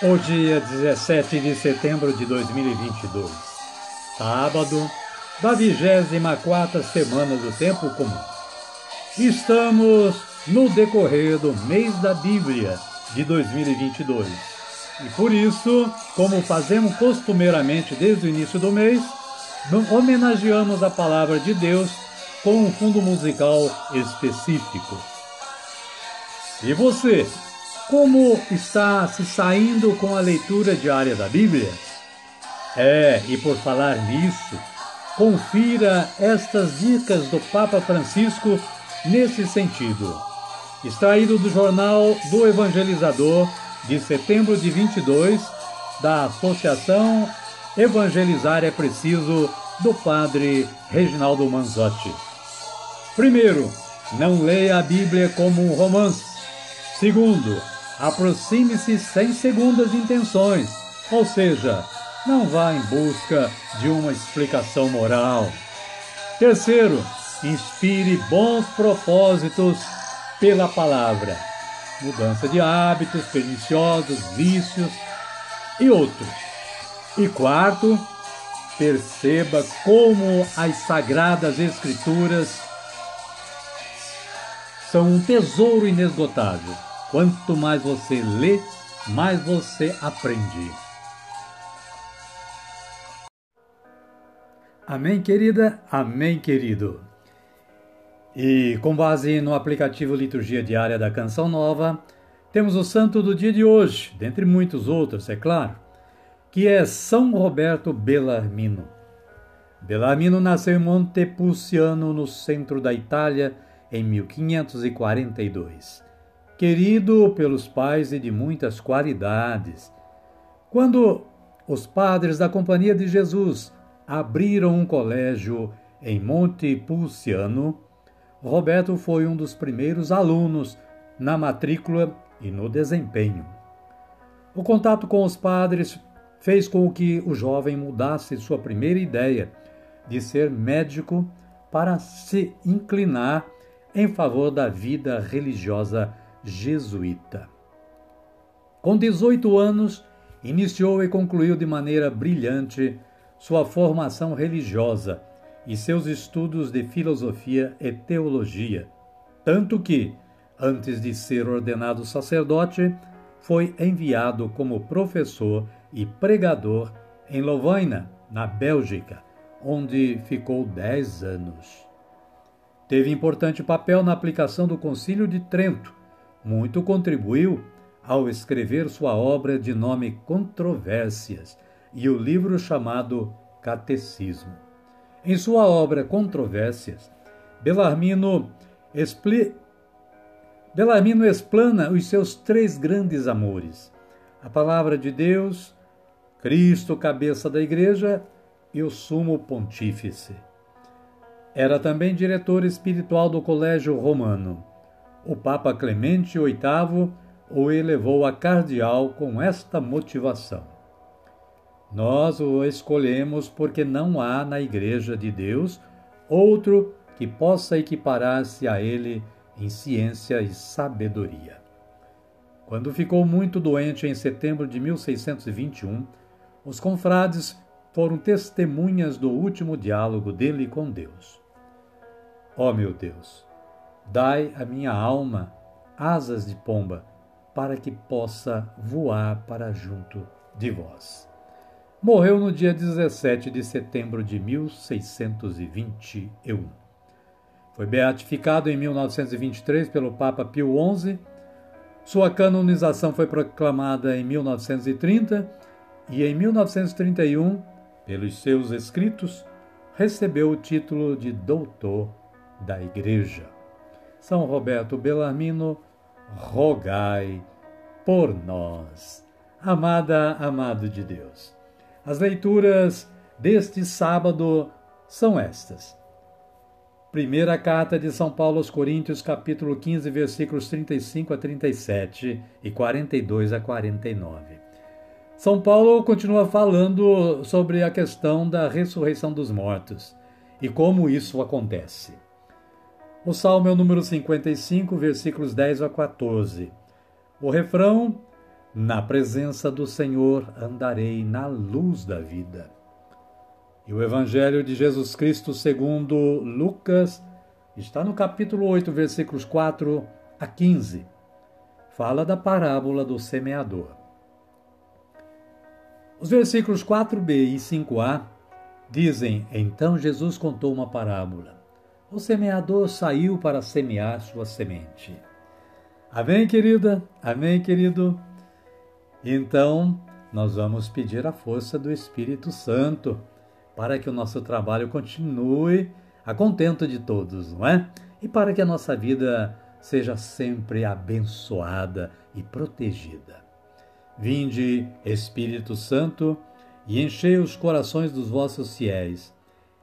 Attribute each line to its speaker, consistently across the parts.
Speaker 1: O dia 17 de setembro de 2022, sábado da 24 semana do Tempo Comum. Estamos no decorrer do mês da Bíblia de 2022 e por isso, como fazemos costumeiramente desde o início do mês, homenageamos a palavra de Deus com um fundo musical específico. E você, como está se saindo com a leitura diária da Bíblia? É, e por falar nisso, confira estas dicas do Papa Francisco nesse sentido. Extraído do jornal do Evangelizador de setembro de 22, da Associação Evangelizar é Preciso, do padre Reginaldo Manzotti. Primeiro, não leia a Bíblia como um romance. Segundo, aproxime-se sem segundas intenções, ou seja, não vá em busca de uma explicação moral. Terceiro, inspire bons propósitos pela palavra. Mudança de hábitos perniciosos, vícios e outros. E quarto, perceba como as sagradas escrituras são um tesouro inesgotável Quanto mais você lê, mais você aprende. Amém, querida? Amém, querido. E com base no aplicativo Liturgia Diária da Canção Nova, temos o santo do dia de hoje, dentre muitos outros, é claro, que é São Roberto Bellarmino. Bellarmino nasceu em Montepulciano, no centro da Itália, em 1542 querido pelos pais e de muitas qualidades. Quando os padres da Companhia de Jesus abriram um colégio em Monte Pulciano, Roberto foi um dos primeiros alunos na matrícula e no desempenho. O contato com os padres fez com que o jovem mudasse sua primeira ideia de ser médico para se inclinar em favor da vida religiosa jesuíta. Com 18 anos, iniciou e concluiu de maneira brilhante sua formação religiosa e seus estudos de filosofia e teologia, tanto que, antes de ser ordenado sacerdote, foi enviado como professor e pregador em Lovaina, na Bélgica, onde ficou dez anos. Teve importante papel na aplicação do Concílio de Trento, muito contribuiu ao escrever sua obra de nome Controvérsias e o livro chamado Catecismo. Em sua obra Controvérsias, Belarmino, expli... Belarmino explana os seus três grandes amores: a palavra de Deus, Cristo, cabeça da Igreja, e o Sumo Pontífice. Era também diretor espiritual do Colégio Romano o Papa Clemente VIII o elevou a cardeal com esta motivação. Nós o escolhemos porque não há na Igreja de Deus outro que possa equiparar-se a ele em ciência e sabedoria. Quando ficou muito doente em setembro de 1621, os confrades foram testemunhas do último diálogo dele com Deus. Ó oh, meu Deus, dai à minha alma asas de pomba, para que possa voar para junto de vós. Morreu no dia 17 de setembro de 1621. Foi beatificado em 1923 pelo Papa Pio XI. Sua canonização foi proclamada em 1930 e em 1931, pelos seus escritos, recebeu o título de doutor da Igreja. São Roberto Bellarmino, rogai por nós. Amada, amado de Deus. As leituras deste sábado são estas. Primeira carta de São Paulo aos Coríntios, capítulo 15, versículos 35 a 37 e 42 a 49. São Paulo continua falando sobre a questão da ressurreição dos mortos e como isso acontece. O salmo é o número 55, versículos 10 a 14. O refrão: Na presença do Senhor andarei na luz da vida. E o Evangelho de Jesus Cristo segundo Lucas está no capítulo 8, versículos 4 a 15. Fala da parábola do semeador. Os versículos 4b e 5a dizem: Então Jesus contou uma parábola o semeador saiu para semear sua semente. Amém, querida? Amém, querido? Então, nós vamos pedir a força do Espírito Santo para que o nosso trabalho continue a contento de todos, não é? E para que a nossa vida seja sempre abençoada e protegida. Vinde, Espírito Santo, e enchei os corações dos vossos fiéis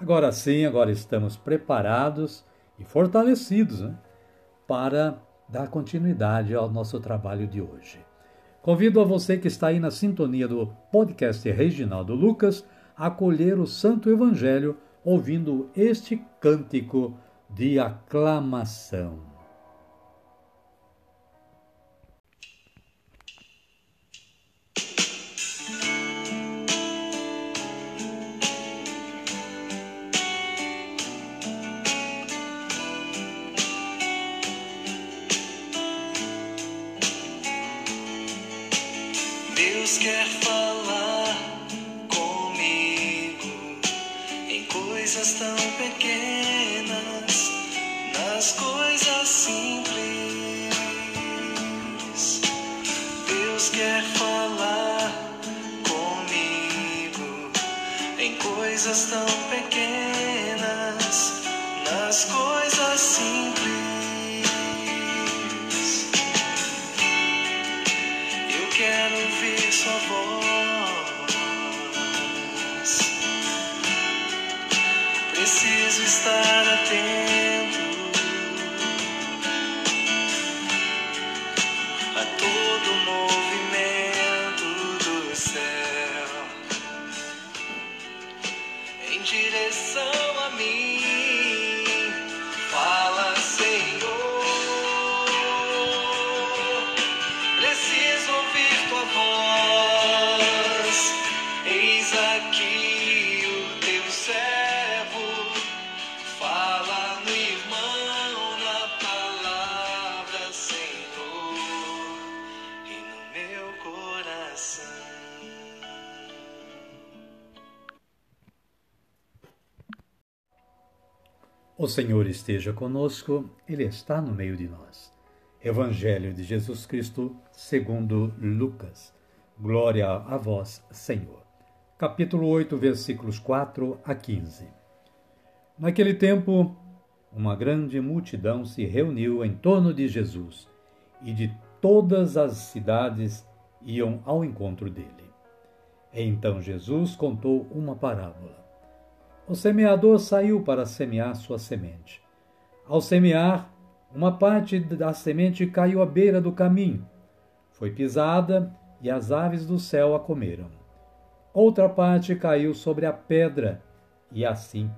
Speaker 1: Agora sim, agora estamos preparados e fortalecidos né, para dar continuidade ao nosso trabalho de hoje. Convido a você que está aí na sintonia do podcast Reginaldo Lucas a acolher o Santo Evangelho ouvindo este cântico de aclamação.
Speaker 2: Sua voz. Preciso estar atento
Speaker 1: Senhor esteja conosco, Ele está no meio de nós. Evangelho de Jesus Cristo, segundo Lucas. Glória a vós, Senhor. Capítulo 8, versículos 4 a 15. Naquele tempo, uma grande multidão se reuniu em torno de Jesus, e de todas as cidades iam ao encontro dele. Então Jesus contou uma parábola. O semeador saiu para semear sua semente. Ao semear, uma parte da semente caiu à beira do caminho. Foi pisada e as aves do céu a comeram. Outra parte caiu sobre a pedra e assim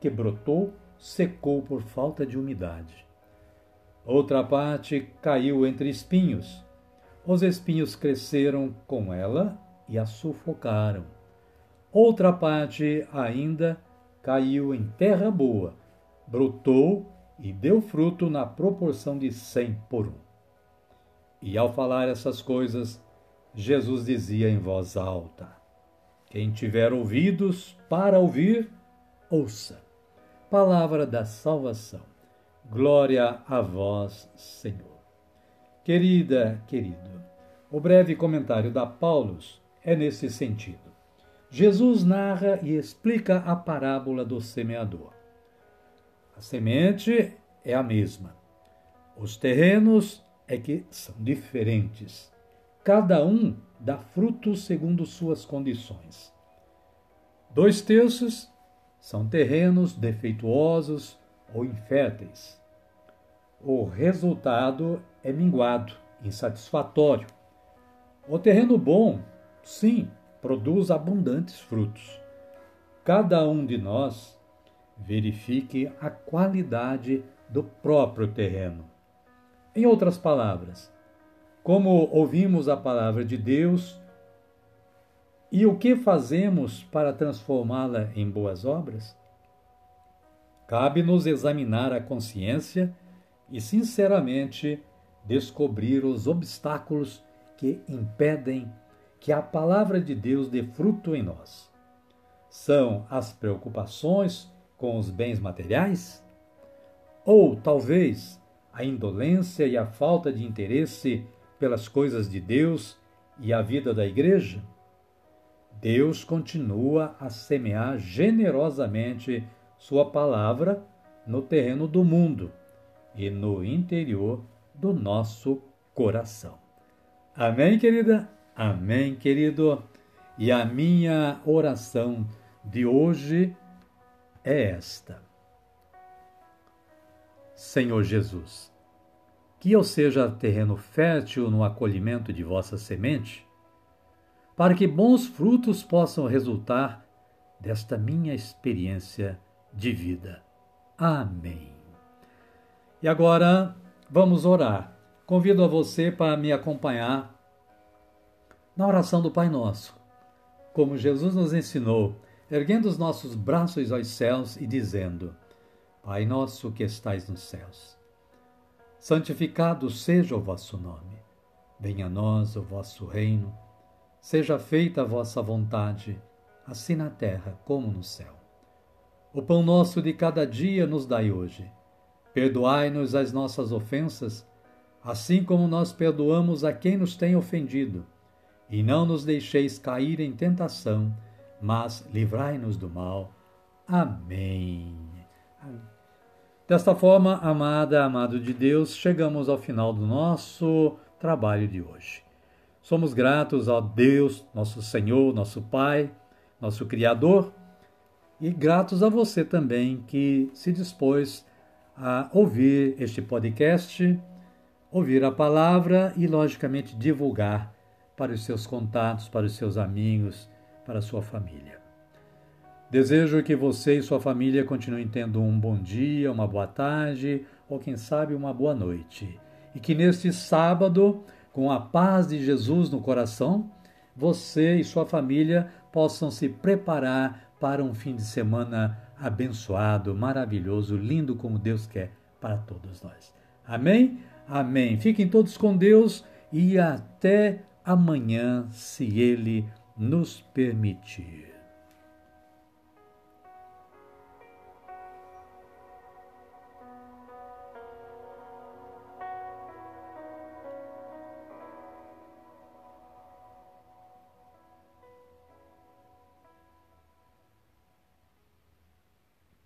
Speaker 1: que brotou, secou por falta de umidade. Outra parte caiu entre espinhos. Os espinhos cresceram com ela e a sufocaram. Outra parte ainda caiu em terra boa, brotou e deu fruto na proporção de cem por um. E ao falar essas coisas, Jesus dizia em voz alta: Quem tiver ouvidos para ouvir, ouça. Palavra da salvação. Glória a vós, Senhor. Querida, querido, o breve comentário da Paulus é nesse sentido. Jesus narra e explica a parábola do semeador. A semente é a mesma. Os terrenos é que são diferentes. Cada um dá fruto segundo suas condições. Dois terços são terrenos defeituosos ou inférteis o resultado é minguado, insatisfatório. O terreno bom, sim, produz abundantes frutos. Cada um de nós verifique a qualidade do próprio terreno. Em outras palavras, como ouvimos a palavra de Deus e o que fazemos para transformá-la em boas obras? Cabe-nos examinar a consciência e, sinceramente, descobrir os obstáculos que impedem que a palavra de Deus dê fruto em nós. São as preocupações com os bens materiais? Ou talvez a indolência e a falta de interesse pelas coisas de Deus e a vida da igreja? Deus continua a semear generosamente Sua palavra no terreno do mundo e no interior do nosso coração. Amém, querida? Amém, querido? E a minha oração de hoje é esta. Senhor Jesus, que eu seja terreno fértil no acolhimento de vossa semente, para que bons frutos possam resultar desta minha experiência de vida. Amém. E agora vamos orar. Convido a você para me acompanhar na oração do Pai Nosso, como Jesus nos ensinou, erguendo os nossos braços aos céus e dizendo: Pai nosso que estais nos céus, santificado seja o vosso nome. Venha a nós o vosso reino. Seja feita a vossa vontade, assim na terra como no céu. O pão nosso de cada dia nos dai hoje Perdoai-nos as nossas ofensas, assim como nós perdoamos a quem nos tem ofendido. E não nos deixeis cair em tentação, mas livrai-nos do mal. Amém. Desta forma, amada, amado de Deus, chegamos ao final do nosso trabalho de hoje. Somos gratos ao Deus, nosso Senhor, nosso Pai, nosso Criador, e gratos a você também que se dispôs a ouvir este podcast, ouvir a palavra e, logicamente, divulgar para os seus contatos, para os seus amigos, para a sua família. Desejo que você e sua família continuem tendo um bom dia, uma boa tarde ou, quem sabe, uma boa noite. E que neste sábado, com a paz de Jesus no coração, você e sua família possam se preparar para um fim de semana abençoado, maravilhoso, lindo como Deus quer para todos nós. Amém? Amém. Fiquem todos com Deus e até amanhã, se Ele nos permitir.